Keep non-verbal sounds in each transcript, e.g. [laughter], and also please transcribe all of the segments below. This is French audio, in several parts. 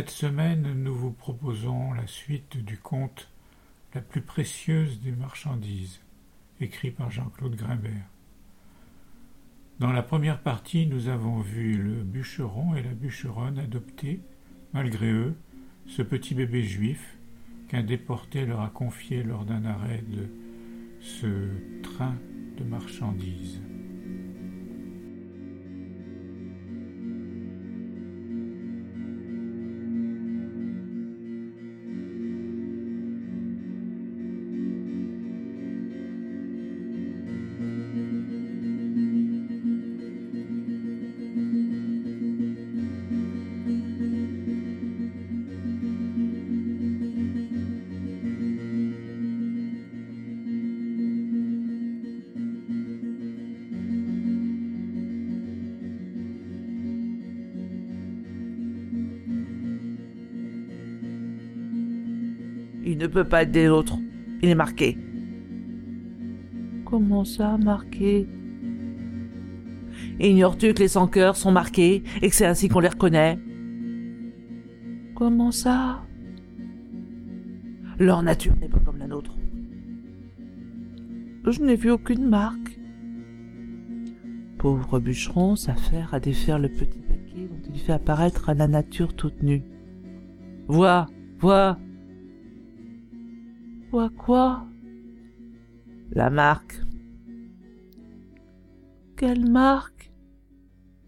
Cette semaine, nous vous proposons la suite du conte La plus précieuse des marchandises, écrit par Jean-Claude Grimbert. Dans la première partie, nous avons vu le bûcheron et la bûcheronne adopter, malgré eux, ce petit bébé juif qu'un déporté leur a confié lors d'un arrêt de ce train de marchandises. Peut pas être des nôtres. Il est marqué. Comment ça, marqué? Ignores-tu que les sans-cœurs sont marqués et que c'est ainsi qu'on les reconnaît? Comment ça? Leur nature n'est pas comme la nôtre. Je n'ai vu aucune marque. Pauvre bûcheron s'affaire à défaire le petit paquet dont il fait apparaître la nature toute nue. Vois, vois, Quoi, quoi la marque. Quelle marque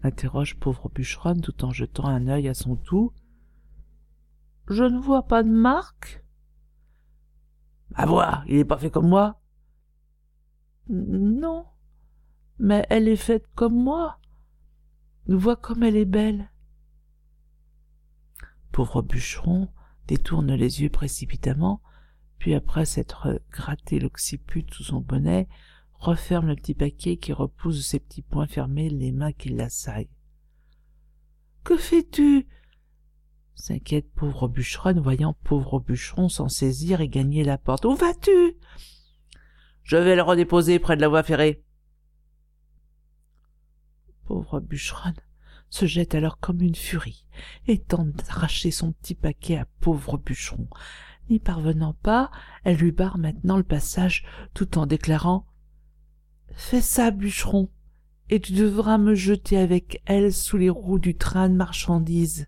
interroge pauvre bûcheronne tout en jetant un œil à son tout. Je ne vois pas de marque. À voir, il n'est pas fait comme moi. Non, mais elle est faite comme moi. Vois comme elle est belle. Pauvre bûcheron détourne les yeux précipitamment, puis après s'être gratté l'occiput sous son bonnet, referme le petit paquet qui repousse ses petits poings fermés les mains qui l'assaillent. Que fais-tu? s'inquiète pauvre bûcheronne, voyant pauvre bûcheron s'en saisir et gagner la porte. Où vas-tu Je vais le redéposer près de la voie ferrée. Pauvre bûcheronne se jette alors comme une furie et tente d'arracher son petit paquet à pauvre bûcheron. N'y parvenant pas, elle lui barre maintenant le passage tout en déclarant Fais ça, bûcheron, et tu devras me jeter avec elle sous les roues du train de marchandises.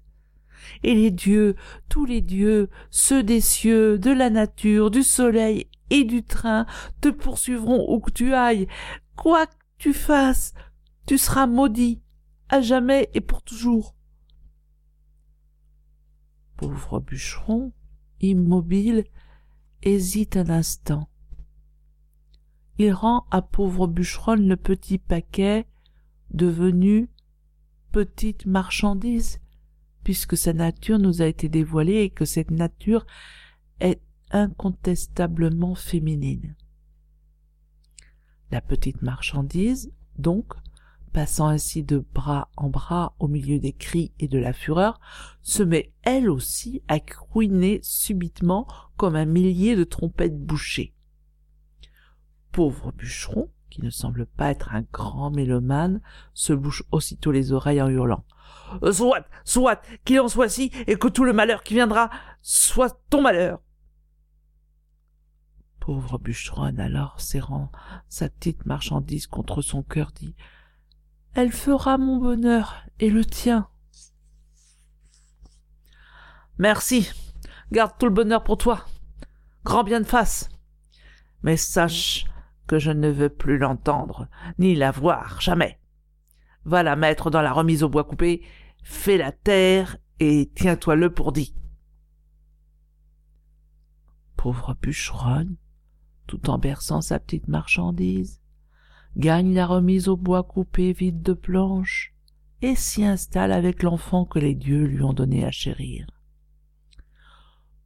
Et les dieux, tous les dieux, ceux des cieux, de la nature, du soleil et du train, te poursuivront où que tu ailles. Quoi que tu fasses, tu seras maudit, à jamais et pour toujours. Pauvre bûcheron, immobile, hésite un instant. Il rend à pauvre bûcheronne le petit paquet devenu petite marchandise, puisque sa nature nous a été dévoilée et que cette nature est incontestablement féminine. La petite marchandise, donc, passant ainsi de bras en bras au milieu des cris et de la fureur, se met elle aussi à couiner subitement comme un millier de trompettes bouchées. Pauvre bûcheron, qui ne semble pas être un grand mélomane, se bouche aussitôt les oreilles en hurlant. Euh, Soit, soit, qu'il en soit si, et que tout le malheur qui viendra soit ton malheur. Pauvre bûcheronne, alors serrant sa petite marchandise contre son cœur, dit Elle fera mon bonheur, et le tien. Merci. Garde tout le bonheur pour toi. Grand bien de face. Mais sache que je ne veux plus l'entendre, ni la voir, jamais. Va la mettre dans la remise au bois coupé, fais la terre et tiens-toi-le pour dit. Pauvre bûcheronne, tout en berçant sa petite marchandise, gagne la remise au bois coupé vide de planches et s'y installe avec l'enfant que les dieux lui ont donné à chérir.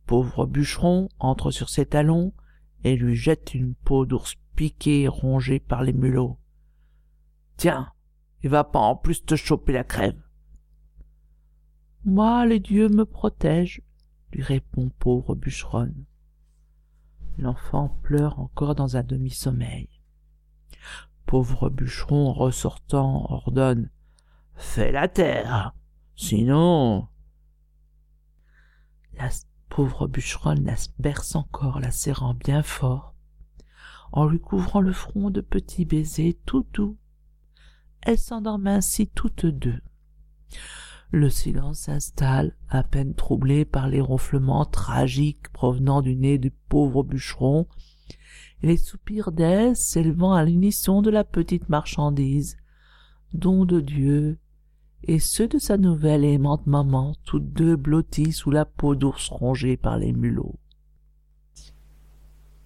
Pauvre bûcheron entre sur ses talons et lui jette une peau d'ours piqué et rongé par les mulots. Tiens, il va pas en plus te choper la crève. Moi, les dieux me protègent, lui répond pauvre bûcheronne. L'enfant pleure encore dans un demi-sommeil. Pauvre bûcheron ressortant ordonne Fais la terre, sinon. La pauvre bûcheronne la berce encore, la serrant bien fort, en lui couvrant le front de petits baisers tout doux. Elles s'endorment ainsi toutes deux. Le silence s'installe, à peine troublé par les ronflements tragiques provenant du nez du pauvre bûcheron, les soupirs d'Aise s'élevant à l'unisson de la petite marchandise, don de Dieu, et ceux de sa nouvelle aimante maman, toutes deux blotties sous la peau d'ours rongée par les mulots.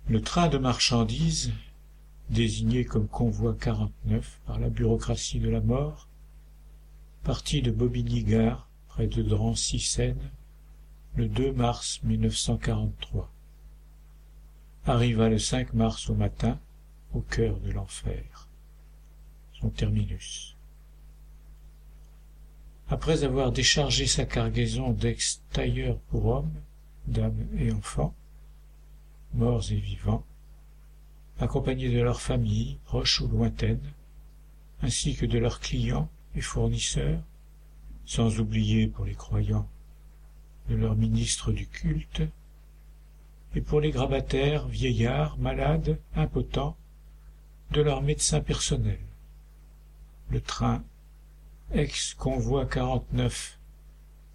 Le train de marchandises, désigné comme convoi 49 par la bureaucratie de la mort, partit de Bobigny-Gare, près de Drancy-Seine, le 2 mars 1943. Arriva le 5 mars au matin, au cœur de l'enfer, son terminus. Après avoir déchargé sa cargaison d'ex-tailleurs pour hommes, dames et enfants, morts et vivants, accompagnés de leurs familles, proches ou lointaines, ainsi que de leurs clients et fournisseurs, sans oublier pour les croyants de leurs ministres du culte, et pour les grabataires, vieillards, malades, impotents, de leurs médecins personnels. Le train, ex-convoi 49,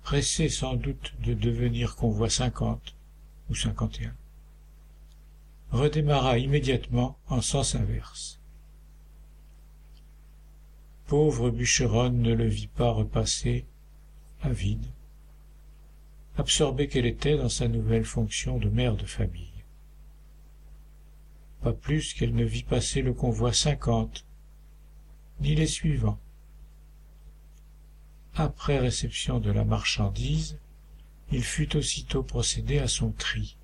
pressé sans doute de devenir convoi 50 ou 51 redémarra immédiatement en sens inverse. Pauvre bûcheronne ne le vit pas repasser, avide, absorbée qu'elle était dans sa nouvelle fonction de mère de famille. Pas plus qu'elle ne vit passer le convoi cinquante, ni les suivants. Après réception de la marchandise, il fut aussitôt procédé à son tri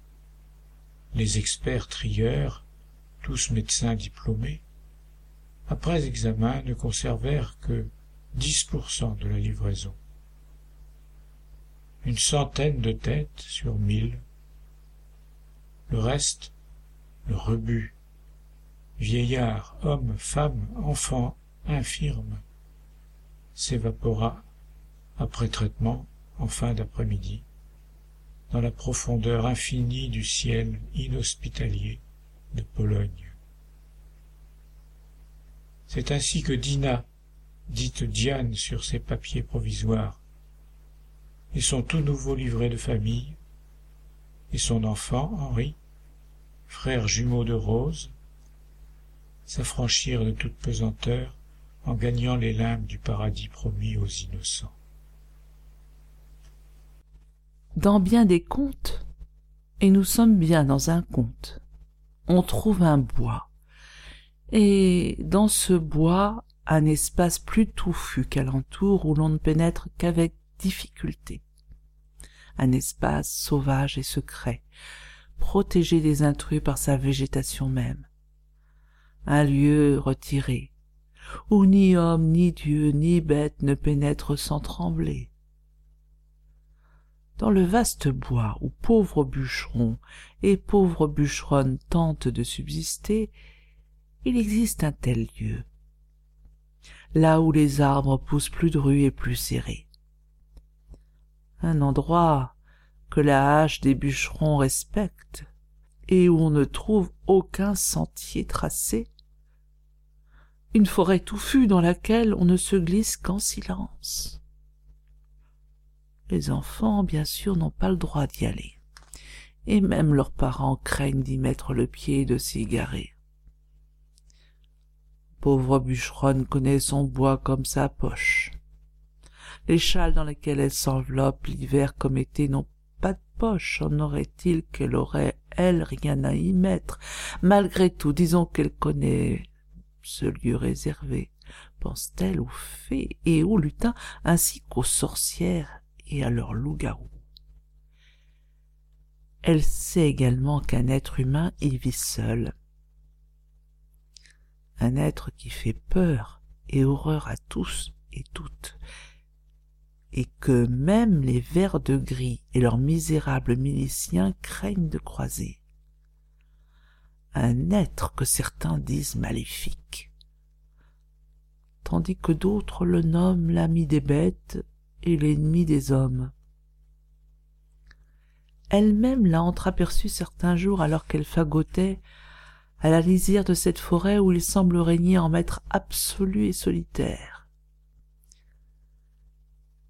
les experts trieurs, tous médecins diplômés, après examen ne conservèrent que dix pour cent de la livraison. Une centaine de têtes sur mille. Le reste, le rebut, vieillards, hommes, femmes, enfants, infirmes, s'évapora après traitement en fin d'après-midi dans la profondeur infinie du ciel inhospitalier de Pologne. C'est ainsi que Dina, dite Diane sur ses papiers provisoires, et son tout nouveau livret de famille, et son enfant, Henri, frère jumeau de Rose, s'affranchirent de toute pesanteur en gagnant les limbes du paradis promis aux innocents. dans bien des contes, et nous sommes bien dans un conte, on trouve un bois, et dans ce bois un espace plus touffu qu'alentour où l'on ne pénètre qu'avec difficulté. Un espace sauvage et secret, protégé des intrus par sa végétation même. Un lieu retiré, où ni homme, ni Dieu, ni bête ne pénètrent sans trembler dans le vaste bois où pauvres bûcherons et pauvres bûcheronnes tentent de subsister, il existe un tel lieu, là où les arbres poussent plus drus et plus serrés. Un endroit que la hache des bûcherons respecte et où on ne trouve aucun sentier tracé. une forêt touffue dans laquelle on ne se glisse qu'en silence. Les enfants, bien sûr, n'ont pas le droit d'y aller, et même leurs parents craignent d'y mettre le pied et de s'y. Pauvre bûcheronne connaît son bois comme sa poche. Les châles dans lesquels elle s'enveloppe l'hiver comme été n'ont pas de poche, en aurait-il qu'elle aurait, elle, rien à y mettre? Malgré tout, disons qu'elle connaît ce lieu réservé, pense-t-elle aux fées et aux lutins, ainsi qu'aux sorcières et à leurs loups-garous. Elle sait également qu'un être humain y vit seul. Un être qui fait peur et horreur à tous et toutes, et que même les vers de gris et leurs misérables miliciens craignent de croiser. Un être que certains disent maléfique, tandis que d'autres le nomment l'ami des bêtes et l'ennemi des hommes. Elle-même l'a entreaperçu certains jours alors qu'elle fagotait à la lisière de cette forêt où il semble régner en maître absolu et solitaire.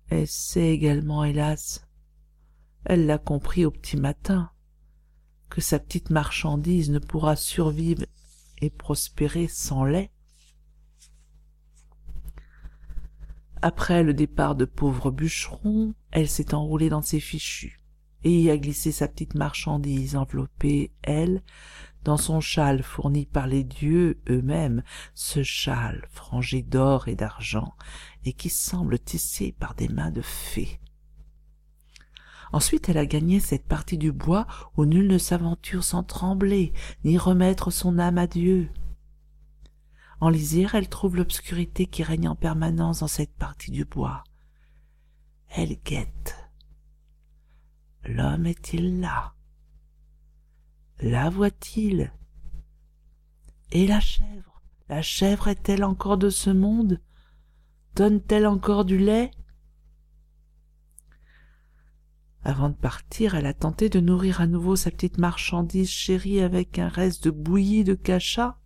Elle sait également, hélas, elle l'a compris au petit matin, que sa petite marchandise ne pourra survivre et prospérer sans lait. Après le départ de pauvre bûcheron, elle s'est enroulée dans ses fichus et y a glissé sa petite marchandise enveloppée, elle, dans son châle fourni par les dieux eux-mêmes, ce châle frangé d'or et d'argent, et qui semble tissé par des mains de fées. Ensuite elle a gagné cette partie du bois où nul ne s'aventure sans trembler, ni remettre son âme à Dieu. En lisière, elle trouve l'obscurité qui règne en permanence dans cette partie du bois. Elle guette. L'homme est-il là? La voit-il? Et la chèvre? La chèvre est-elle encore de ce monde? Donne-t-elle encore du lait? Avant de partir, elle a tenté de nourrir à nouveau sa petite marchandise chérie avec un reste de bouillie de cachat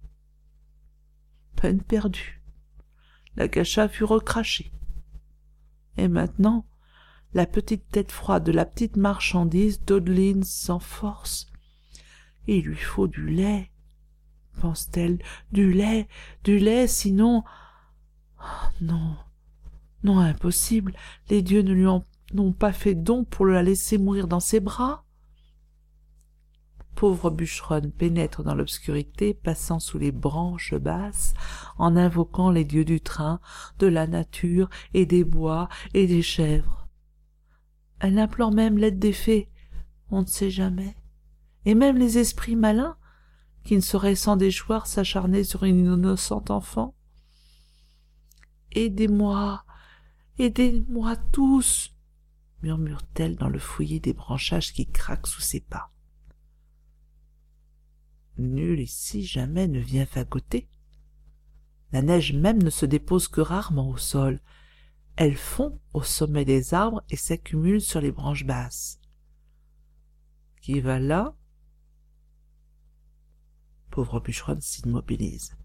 peine perdue. La cacha fut recrachée. Et maintenant, la petite tête froide de la petite marchandise d'Odeline sans force. Il lui faut du lait, pense-t-elle, du lait, du lait, sinon. Oh, non, non, impossible, les dieux ne lui en n'ont pas fait don pour la laisser mourir dans ses bras. Pauvre bûcheronne pénètre dans l'obscurité, passant sous les branches basses, en invoquant les dieux du train, de la nature et des bois et des chèvres. Elle implore même l'aide des fées, on ne sait jamais, et même les esprits malins, qui ne sauraient sans déchoir s'acharner sur une innocente enfant. Aidez-moi, aidez-moi tous, murmure-t-elle dans le fouillis des branchages qui craquent sous ses pas. Nul ici jamais ne vient fagoter. La neige même ne se dépose que rarement au sol. Elle fond au sommet des arbres et s'accumule sur les branches basses. Qui va là? Pauvre bûcheronne s'immobilise.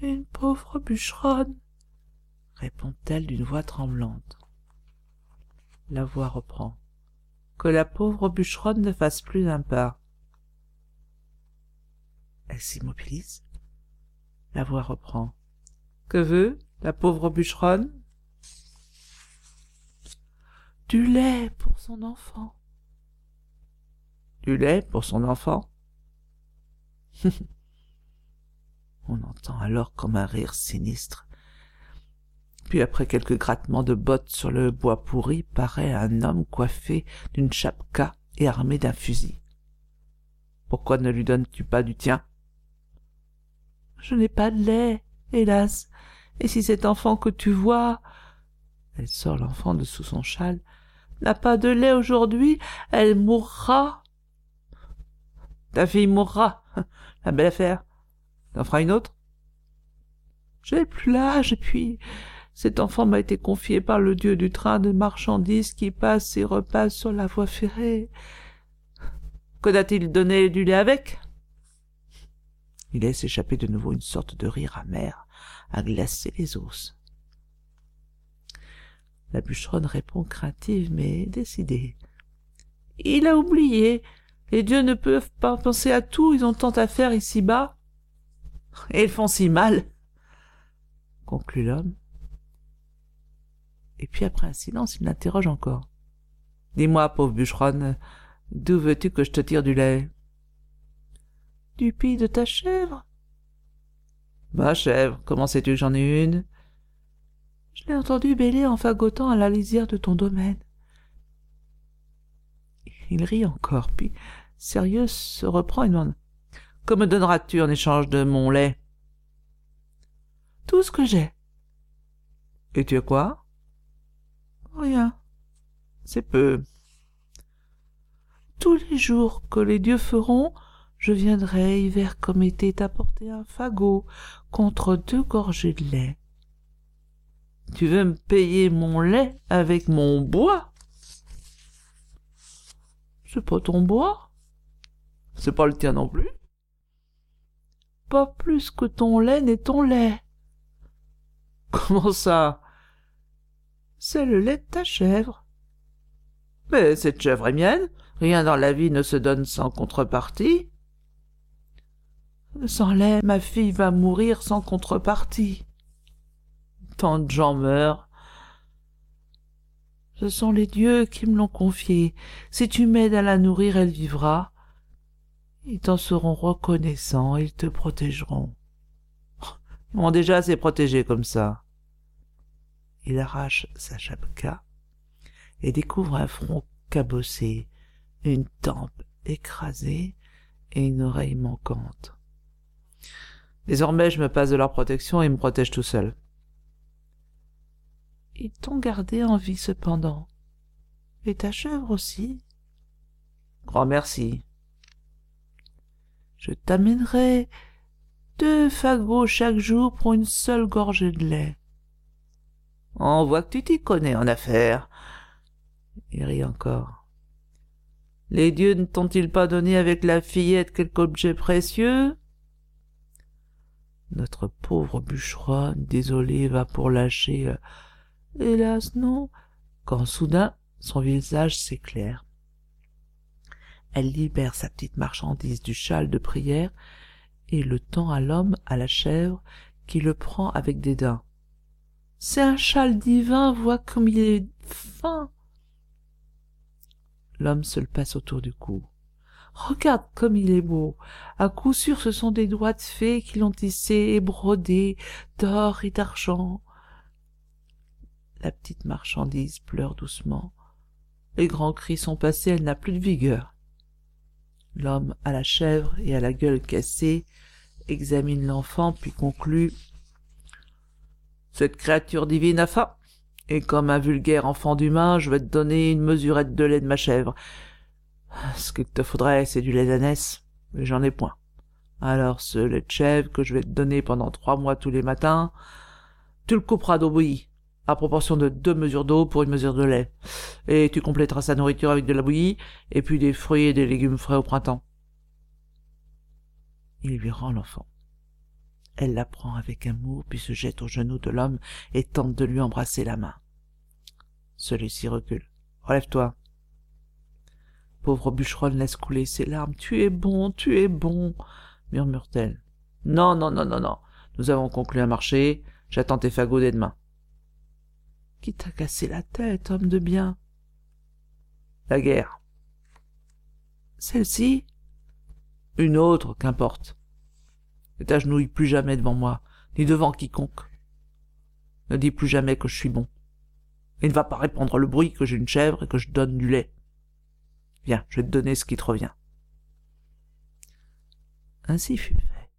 Une pauvre bûcheronne répond-elle d'une voix tremblante. La voix reprend. Que la pauvre bûcheronne ne fasse plus un pas. Elle s'immobilise. La voix reprend. Que veut la pauvre bûcheronne? Du lait pour son enfant. Du lait pour son enfant? [laughs] On entend alors comme un rire sinistre. Puis après quelques grattements de bottes sur le bois pourri, paraît un homme coiffé d'une chapka et armé d'un fusil. Pourquoi ne lui donnes-tu pas du tien? Je n'ai pas de lait, hélas. Et si cet enfant que tu vois elle sort l'enfant de sous son châle n'a pas de lait aujourd'hui, elle mourra. Ta fille mourra. [laughs] La belle affaire. T'en feras une autre? Je n'ai plus l'âge, puis cet enfant m'a été confié par le dieu du train de marchandises qui passe et repasse sur la voie ferrée. Que t'a-t-il donné du lait avec? Il laisse échapper de nouveau une sorte de rire amer, à glacer les os. La bûcheronne répond craintive mais décidée. Il a oublié. Les dieux ne peuvent pas penser à tout, ils ont tant à faire ici-bas. Et ils font si mal, conclut l'homme. Et puis après un silence, il l'interroge encore. Dis-moi, pauvre bûcheronne, d'où veux-tu que je te tire du lait? Du pis de ta chèvre Ma chèvre, comment sais-tu que j'en ai une? Je l'ai entendu bêler en fagotant à la lisière de ton domaine. Il rit encore, puis, sérieux, se reprend et demande Que me donneras-tu en échange de mon lait Tout ce que j'ai. Et tu as quoi Rien. C'est peu. Tous les jours que les dieux feront, je viendrai, hiver comme été, t'apporter un fagot contre deux gorgées de lait. Tu veux me payer mon lait avec mon bois? C'est pas ton bois C'est pas le tien non plus Pas plus que ton lait n'est ton lait. [laughs] Comment ça? C'est le lait de ta chèvre. Mais cette chèvre est mienne. Rien dans la vie ne se donne sans contrepartie. Sans lait, ma fille va mourir sans contrepartie. Tant de gens meurent. Ce sont les dieux qui me l'ont confiée. Si tu m'aides à la nourrir, elle vivra. Ils t'en seront reconnaissants, ils te protégeront. [laughs] Ils m'ont déjà assez protégé comme ça. Il arrache sa chapka et découvre un front cabossé, une tempe écrasée et une oreille manquante. Désormais, je me passe de leur protection et me protège tout seul. Ils t'ont gardé en vie cependant. Et ta chèvre aussi. Grand merci. Je t'amènerai deux fagots chaque jour pour une seule gorgée de lait. On voit que tu t'y connais en affaires. Il rit encore. Les dieux ne t'ont-ils pas donné avec la fillette quelque objet précieux? Notre pauvre bûcheronne, désolée, va pour lâcher. Hélas, non. Quand soudain son visage s'éclaire. Elle libère sa petite marchandise du châle de prière et le tend à l'homme, à la chèvre, qui le prend avec dédain. C'est un châle divin, vois comme il est fin. L'homme se le passe autour du cou. Regarde comme il est beau. À coup sûr, ce sont des doigts de fée qui l'ont tissé et brodé d'or et d'argent. La petite marchandise pleure doucement. Les grands cris sont passés, elle n'a plus de vigueur. L'homme à la chèvre et à la gueule cassée examine l'enfant puis conclut Cette créature divine a faim. Et comme un vulgaire enfant d'humain, je vais te donner une mesurette de lait de ma chèvre. Ce qu'il te faudrait, c'est du lait d'ânesse, mais j'en ai point. Alors ce lait de chèvre que je vais te donner pendant trois mois tous les matins, tu le couperas d'eau bouillie, à proportion de deux mesures d'eau pour une mesure de lait. Et tu compléteras sa nourriture avec de la bouillie, et puis des fruits et des légumes frais au printemps. Il lui rend l'enfant. Elle la prend avec amour, puis se jette aux genoux de l'homme et tente de lui embrasser la main. Celui-ci recule. Relève-toi. Pauvre bûcheronne laisse couler ses larmes. Tu es bon, tu es bon, murmure-t-elle. Non, non, non, non, non. Nous avons conclu un marché. J'attends tes fagots dès demain. Qui t'a cassé la tête, homme de bien La guerre. Celle-ci Une autre, qu'importe. Ne t'agenouille plus jamais devant moi, ni devant quiconque. Ne dis plus jamais que je suis bon. Et ne va pas répandre le bruit que j'ai une chèvre et que je donne du lait. Viens, je vais te donner ce qui te revient. Ainsi fut fait.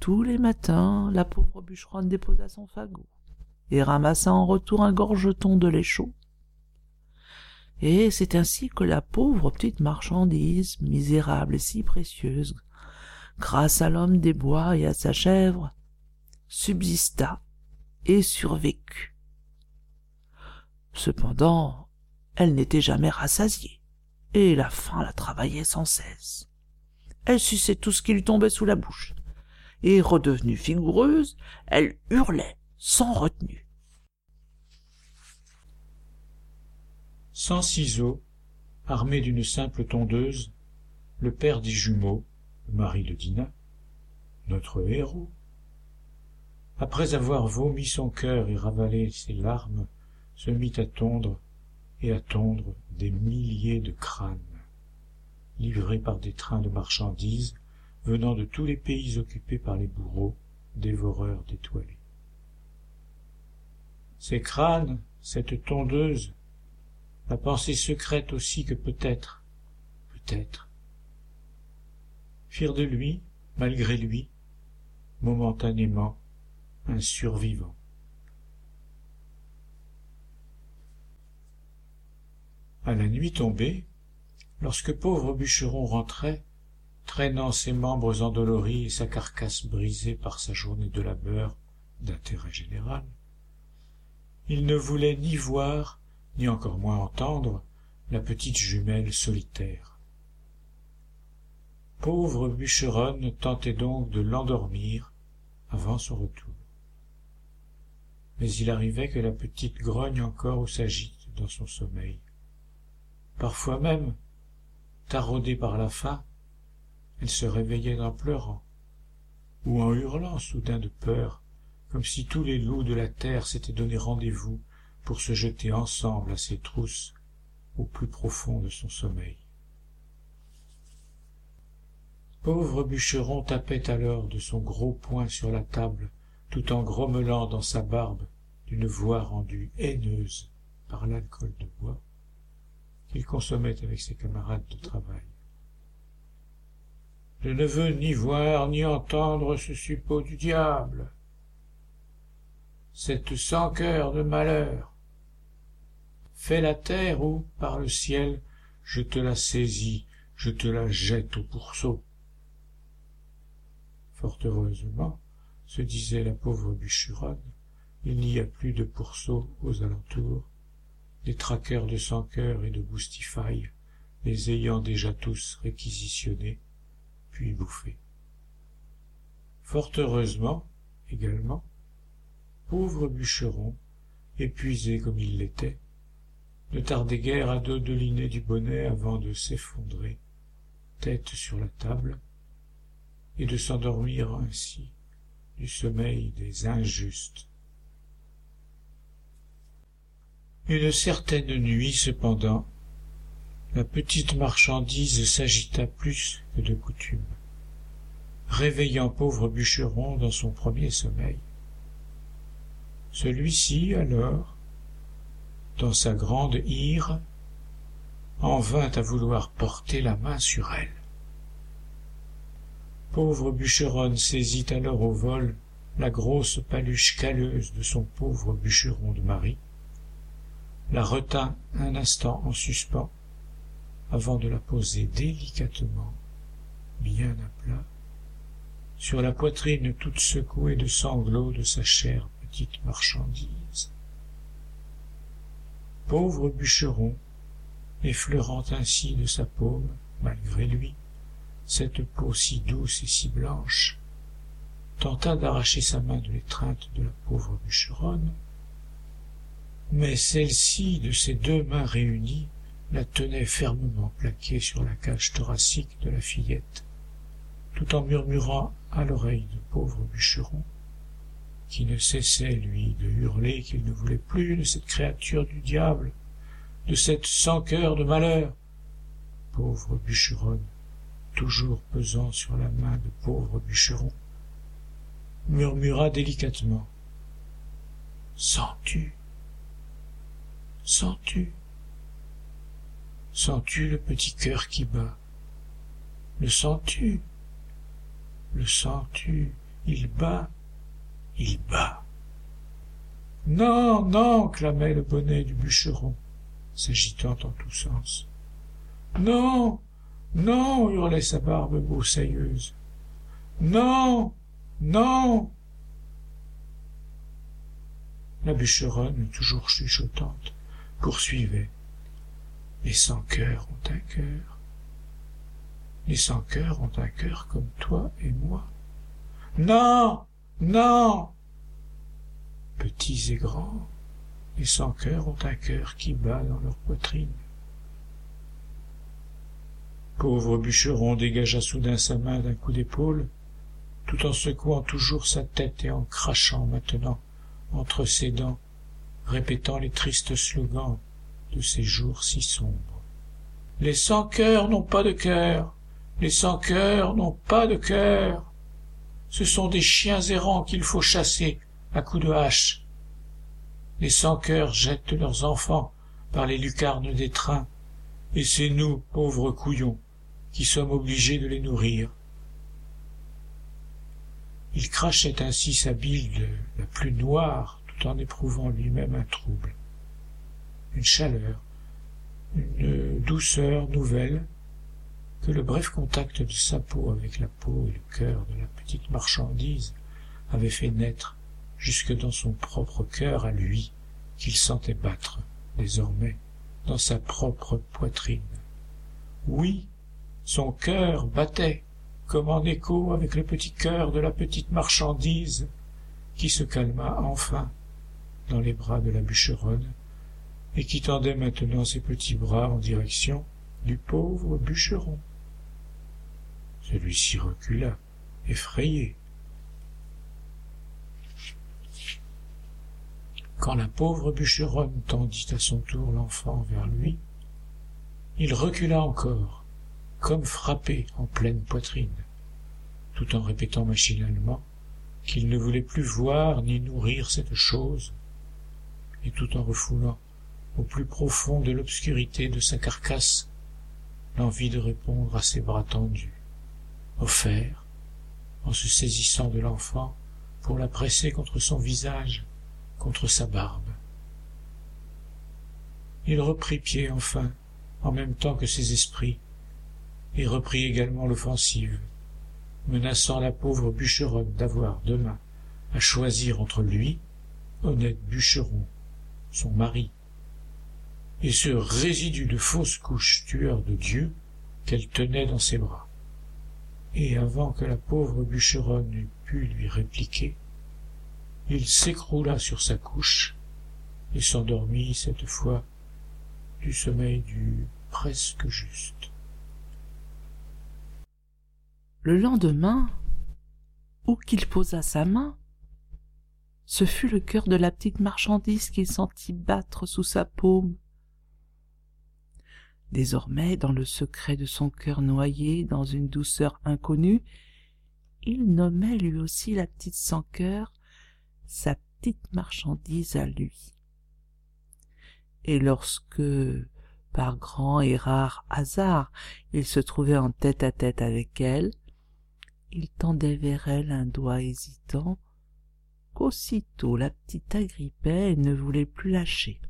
Tous les matins, la pauvre bûcheronne déposa son fagot et ramassa en retour un gorgeton de lait chaud. Et c'est ainsi que la pauvre petite marchandise, misérable et si précieuse, grâce à l'homme des bois et à sa chèvre, subsista et survécut. Cependant, elle n'était jamais rassasiée, et la faim la travaillait sans cesse. Elle suçait tout ce qui lui tombait sous la bouche, et redevenue vigoureuse, elle hurlait sans retenue. Sans ciseaux, armé d'une simple tondeuse, le père des jumeaux, le mari de Dinah, notre héros, après avoir vomi son cœur et ravalé ses larmes, se mit à tondre et à tondre des milliers de crânes, livrés par des trains de marchandises venant de tous les pays occupés par les bourreaux, dévoreurs d'étoilés. Ces crânes, cette tondeuse, la pensée secrète aussi que peut-être, peut-être, firent de lui, malgré lui, momentanément, un survivant. À la nuit tombée, lorsque pauvre bûcheron rentrait, traînant ses membres endoloris et sa carcasse brisée par sa journée de labeur d'intérêt général, il ne voulait ni voir, ni encore moins entendre, la petite jumelle solitaire. Pauvre bûcheronne tentait donc de l'endormir avant son retour. Mais il arrivait que la petite grogne encore ou s'agite dans son sommeil. Parfois même, taraudée par la faim, elle se réveillait en pleurant, ou en hurlant soudain de peur, comme si tous les loups de la terre s'étaient donné rendez-vous pour se jeter ensemble à ses trousses au plus profond de son sommeil. Pauvre bûcheron tapait alors de son gros poing sur la table, tout en grommelant dans sa barbe d'une voix rendue haineuse par l'alcool de bois qu'il consommait avec ses camarades de travail. Je ne veux ni voir ni entendre ce suppôt du diable, cette sans cœur de malheur. Fais la terre ou, par le ciel, je te la saisis, je te la jette au pourceau. Fort heureusement, se disait la pauvre bûcheronne, il n'y a plus de pourceaux aux alentours, des traqueurs de sans cœur et de boustifailles, les ayant déjà tous réquisitionnés, puis bouffés. Fort heureusement, également, pauvre bûcheron, épuisé comme il l'était, ne tardait guère à dodeliner du bonnet avant de s'effondrer, tête sur la table, et de s'endormir ainsi du sommeil des injustes. Une certaine nuit, cependant, la petite marchandise s'agita plus que de coutume, réveillant pauvre bûcheron dans son premier sommeil. Celui-ci, alors, dans sa grande ire, en vint à vouloir porter la main sur elle. Pauvre bûcheronne saisit alors au vol la grosse paluche calleuse de son pauvre bûcheron de mari, la retint un instant en suspens, avant de la poser délicatement, bien à plat, sur la poitrine toute secouée de sanglots de sa chère petite marchandise. Pauvre bûcheron, effleurant ainsi de sa paume, malgré lui, cette peau si douce et si blanche, tenta d'arracher sa main de l'étreinte de la pauvre bûcheronne, mais celle-ci, de ses deux mains réunies, la tenait fermement plaquée sur la cage thoracique de la fillette, tout en murmurant à l'oreille du pauvre bûcheron, qui ne cessait, lui, de hurler qu'il ne voulait plus de cette créature du diable, de cette sans cœur de malheur. Pauvre bûcheronne, toujours pesant sur la main de pauvre bûcheron, murmura délicatement. Sens-tu? Sens-tu? Sens-tu le petit cœur qui bat? Le sens-tu? Le sens-tu? Il bat? Il bat Non, non clamait le bonnet du bûcheron, s'agitant en tous sens. Non non hurlait sa barbe broussailleuse. Non non La bûcheronne, toujours chuchotante, poursuivait. Les sans cœurs ont un cœur. Les sans cœurs ont un cœur comme toi et moi. Non. Non. Petits et grands, les sans cœurs ont un cœur qui bat dans leur poitrine. Pauvre bûcheron dégagea soudain sa main d'un coup d'épaule, tout en secouant toujours sa tête et en crachant maintenant entre ses dents, répétant les tristes slogans de ces jours si sombres. Les sans-cœurs n'ont pas de cœur, les sans-cœurs n'ont pas de cœur. Ce sont des chiens errants qu'il faut chasser à coups de hache. Les sans-cœurs jettent leurs enfants par les lucarnes des trains, et c'est nous, pauvres couillons, qui sommes obligés de les nourrir. Il crachait ainsi sa bile la plus noire tout en éprouvant lui-même un trouble, une chaleur, une douceur nouvelle que le bref contact de sa peau avec la peau et le cœur de la petite marchandise avait fait naître jusque dans son propre cœur à lui qu'il sentait battre désormais dans sa propre poitrine. Oui, son cœur battait comme en écho avec le petit cœur de la petite marchandise qui se calma enfin dans les bras de la bûcheronne et qui tendait maintenant ses petits bras en direction du pauvre bûcheron. Celui-ci recula, effrayé. Quand la pauvre bûcheronne tendit à son tour l'enfant vers lui, il recula encore, comme frappé en pleine poitrine, tout en répétant machinalement qu'il ne voulait plus voir ni nourrir cette chose, et tout en refoulant au plus profond de l'obscurité de sa carcasse l'envie de répondre à ses bras tendus, offerts, en se saisissant de l'enfant pour la presser contre son visage, contre sa barbe. Il reprit pied enfin, en même temps que ses esprits, et reprit également l'offensive, menaçant la pauvre bûcheronne d'avoir demain à choisir entre lui, honnête bûcheron, son mari, et ce résidu de fausse couche tueur de Dieu qu'elle tenait dans ses bras. Et avant que la pauvre bûcheronne eût pu lui répliquer, il s'écroula sur sa couche et s'endormit cette fois du sommeil du presque juste. Le lendemain, où qu'il posa sa main, ce fut le cœur de la petite marchandise qu'il sentit battre sous sa paume. Désormais, dans le secret de son cœur noyé dans une douceur inconnue, il nommait lui aussi la petite sans cœur sa petite marchandise à lui. Et lorsque, par grand et rare hasard, il se trouvait en tête à tête avec elle, il tendait vers elle un doigt hésitant qu'aussitôt la petite agrippait et ne voulait plus lâcher.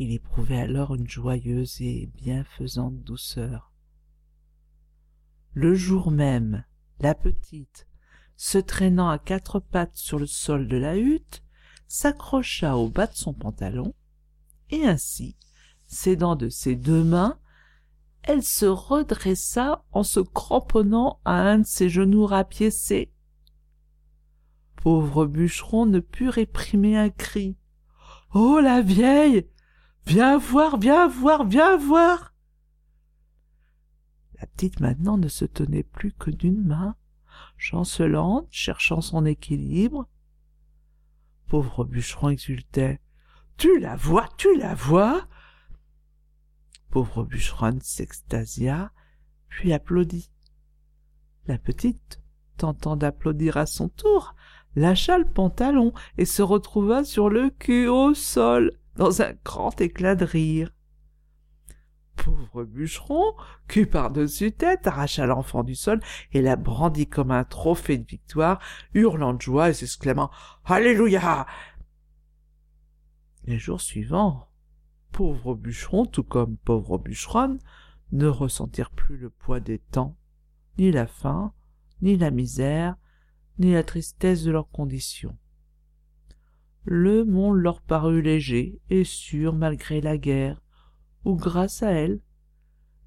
Il éprouvait alors une joyeuse et bienfaisante douceur. Le jour même, la petite, se traînant à quatre pattes sur le sol de la hutte, s'accrocha au bas de son pantalon, et ainsi, s'aidant de ses deux mains, elle se redressa en se cramponnant à un de ses genoux rapiécés. Pauvre bûcheron ne put réprimer un cri. Oh la vieille Viens voir, viens voir, viens voir. La petite maintenant ne se tenait plus que d'une main, chancelante, cherchant son équilibre. Pauvre bûcheron exultait. Tu la vois, tu la vois. Pauvre bûcheronne s'extasia, puis applaudit. La petite, tentant d'applaudir à son tour, lâcha le pantalon et se retrouva sur le cul au sol dans un grand éclat de rire. Pauvre bûcheron, cul par-dessus tête, arracha l'enfant du sol et la brandit comme un trophée de victoire, hurlant de joie et s'exclamant Alléluia Les jours suivants, pauvre bûcheron, tout comme pauvre bûcheronne, ne ressentirent plus le poids des temps, ni la faim, ni la misère, ni la tristesse de leurs conditions le monde leur parut léger et sûr malgré la guerre, ou grâce à elle,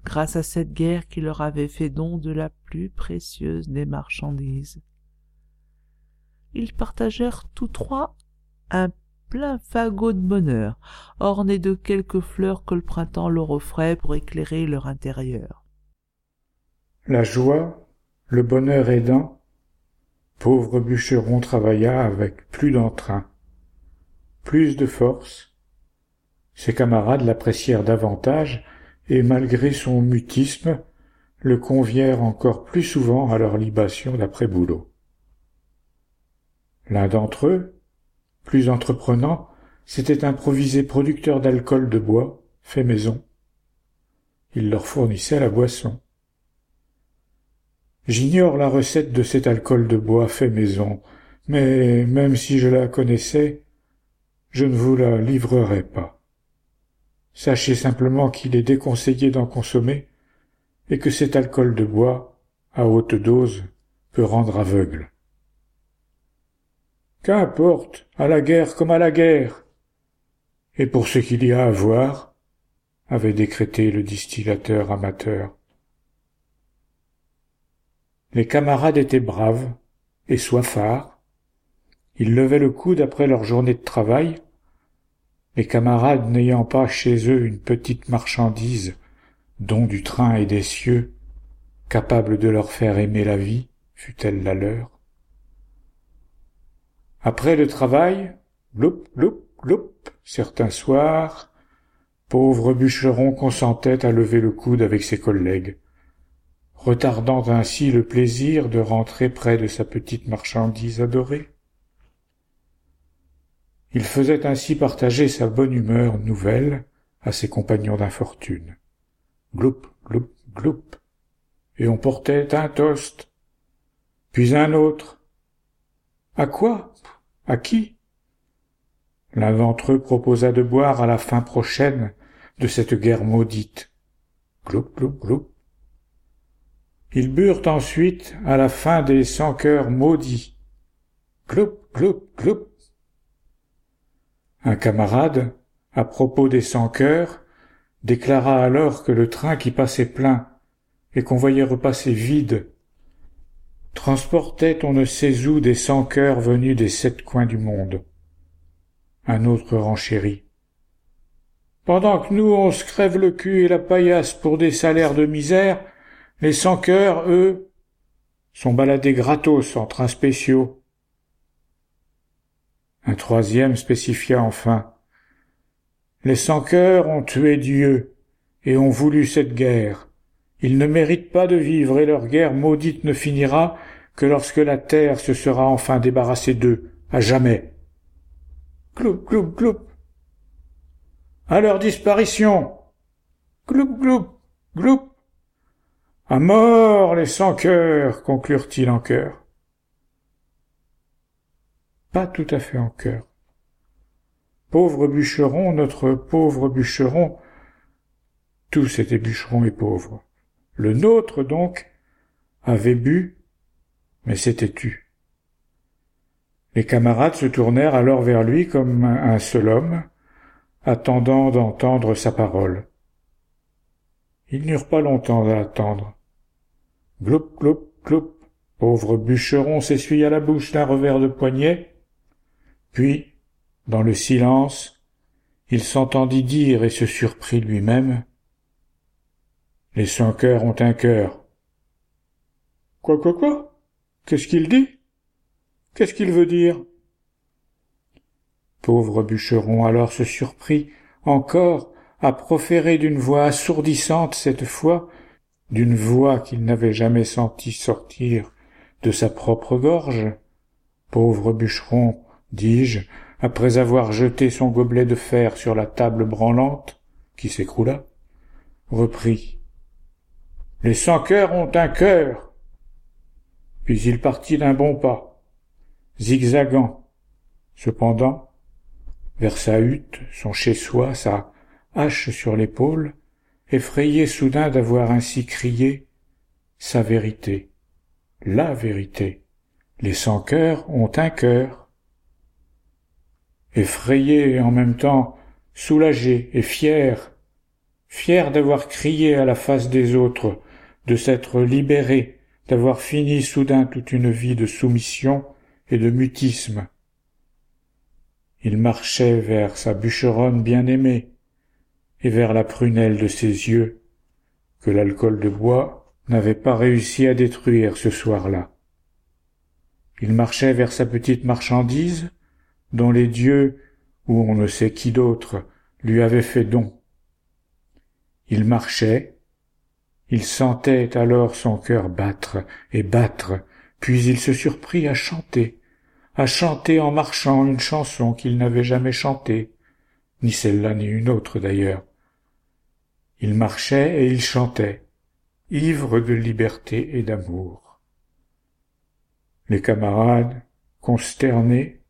grâce à cette guerre qui leur avait fait don de la plus précieuse des marchandises. Ils partagèrent tous trois un plein fagot de bonheur, orné de quelques fleurs que le printemps leur offrait pour éclairer leur intérieur. La joie, le bonheur aidant, pauvre bûcheron travailla avec plus d'entrain, plus de force. Ses camarades l'apprécièrent davantage et malgré son mutisme, le convièrent encore plus souvent à leur libation d'après-boulot. L'un d'entre eux, plus entreprenant, s'était improvisé producteur d'alcool de bois, fait maison. Il leur fournissait la boisson. J'ignore la recette de cet alcool de bois fait maison, mais même si je la connaissais, je ne vous la livrerai pas. Sachez simplement qu'il est déconseillé d'en consommer et que cet alcool de bois, à haute dose, peut rendre aveugle. Qu'importe, à la guerre comme à la guerre. Et pour ce qu'il y a à voir, avait décrété le distillateur amateur. Les camarades étaient braves et soifards. Ils levaient le coude après leur journée de travail. Les camarades n'ayant pas chez eux une petite marchandise, don du train et des cieux, capable de leur faire aimer la vie, fût-elle la leur. Après le travail, gloup, gloup, gloup, certains soirs, pauvre bûcheron consentait à lever le coude avec ses collègues, retardant ainsi le plaisir de rentrer près de sa petite marchandise adorée. Il faisait ainsi partager sa bonne humeur nouvelle à ses compagnons d'infortune. Gloup, gloup, gloup. Et on portait un toast, puis un autre. À quoi? À qui? L'un d'entre eux proposa de boire à la fin prochaine de cette guerre maudite. Gloup, gloup, gloup. Ils burent ensuite à la fin des cent cœurs maudits. Gloup, gloup, gloup. Un camarade, à propos des cent cœurs, déclara alors que le train qui passait plein et qu'on voyait repasser vide transportait on ne sait où des cent cœurs venus des sept coins du monde. Un autre renchérit. Pendant que nous on se crève le cul et la paillasse pour des salaires de misère, les sans cœurs, eux, sont baladés gratos en trains spéciaux. Un troisième spécifia enfin. Les sans cœurs ont tué Dieu et ont voulu cette guerre. Ils ne méritent pas de vivre et leur guerre maudite ne finira que lorsque la terre se sera enfin débarrassée d'eux, à jamais. Gloup, gloup, gloup. À leur disparition. Gloup, gloup, gloup. À mort les sans cœurs, conclurent-ils en chœur. Pas tout à fait en chœur. Pauvre bûcheron, notre pauvre bûcheron, tous étaient bûcherons et pauvres. Le nôtre, donc, avait bu, mais s'était tu. Les camarades se tournèrent alors vers lui comme un seul homme, attendant d'entendre sa parole. Ils n'eurent pas longtemps à attendre. Gloup, gloup, gloup. Pauvre bûcheron s'essuya la bouche d'un revers de poignet, puis, dans le silence, il s'entendit dire et se surprit lui-même les sans cœurs ont un cœur. Quoi, quoi, quoi? Qu'est-ce qu'il dit? Qu'est-ce qu'il veut dire Pauvre bûcheron alors se surprit encore à proférer d'une voix assourdissante cette fois, d'une voix qu'il n'avait jamais senti sortir de sa propre gorge. Pauvre bûcheron, dis-je, après avoir jeté son gobelet de fer sur la table branlante, qui s'écroula, reprit les sans cœurs ont un cœur. Puis il partit d'un bon pas, zigzagant. Cependant, vers sa hutte, son chez-soi, sa hache sur l'épaule, effrayé soudain d'avoir ainsi crié sa vérité, la vérité. Les sans cœurs ont un cœur. Effrayé et en même temps soulagé et fier, fier d'avoir crié à la face des autres, de s'être libéré, d'avoir fini soudain toute une vie de soumission et de mutisme. Il marchait vers sa bûcheronne bien-aimée et vers la prunelle de ses yeux que l'alcool de bois n'avait pas réussi à détruire ce soir-là. Il marchait vers sa petite marchandise dont les dieux, ou on ne sait qui d'autre, lui avaient fait don. Il marchait, il sentait alors son cœur battre et battre, puis il se surprit à chanter, à chanter en marchant une chanson qu'il n'avait jamais chantée, ni celle-là ni une autre d'ailleurs. Il marchait et il chantait, ivre de liberté et d'amour. Les camarades, consternés,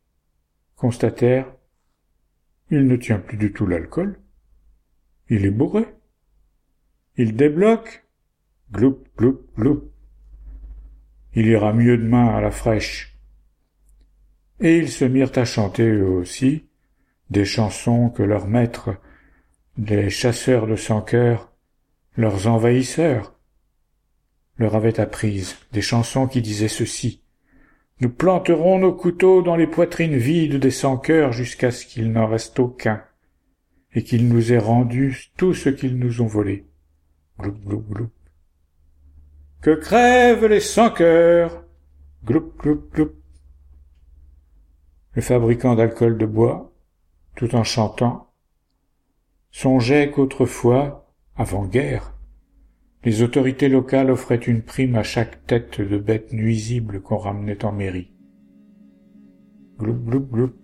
constatèrent il ne tient plus du tout l'alcool. Il est bourré. Il débloque. Gloup, gloup, gloup. Il ira mieux demain à la fraîche. Et ils se mirent à chanter eux aussi des chansons que leurs maîtres, des chasseurs de sans cœur, leurs envahisseurs, leur avaient apprises, des chansons qui disaient ceci. Nous planterons nos couteaux dans les poitrines vides des sans-cœurs jusqu'à ce qu'il n'en reste aucun, et qu'ils nous aient rendu tout ce qu'ils nous ont volé. Gloup, gloup, gloup. Que crèvent les sans-cœurs? Gloup, gloup, gloup. Le fabricant d'alcool de bois, tout en chantant, songeait qu'autrefois, avant-guerre, les autorités locales offraient une prime à chaque tête de bête nuisible qu'on ramenait en mairie. Gloup, gloup, gloup.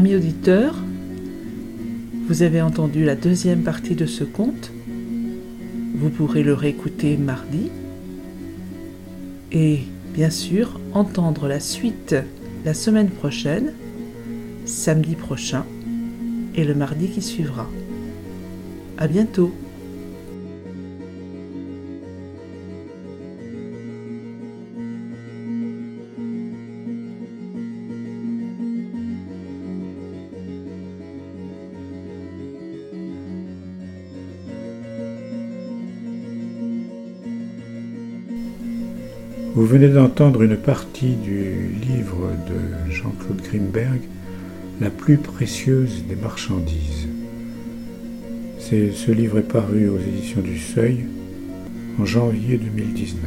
Amis auditeurs, vous avez entendu la deuxième partie de ce conte. Vous pourrez le réécouter mardi. Et bien sûr, entendre la suite la semaine prochaine, samedi prochain et le mardi qui suivra. À bientôt! Vous venez d'entendre une partie du livre de Jean-Claude Grimberg, La plus précieuse des marchandises. ce livre est paru aux éditions du Seuil en janvier 2019.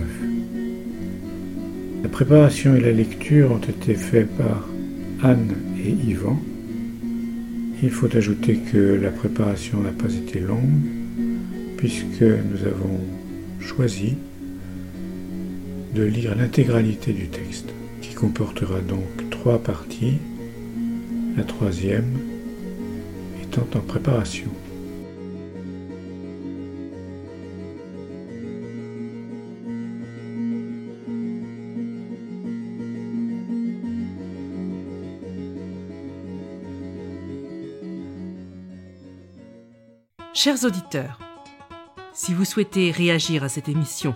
La préparation et la lecture ont été faites par Anne et Yvan. Il faut ajouter que la préparation n'a pas été longue puisque nous avons choisi de lire l'intégralité du texte, qui comportera donc trois parties, la troisième étant en préparation. Chers auditeurs, si vous souhaitez réagir à cette émission,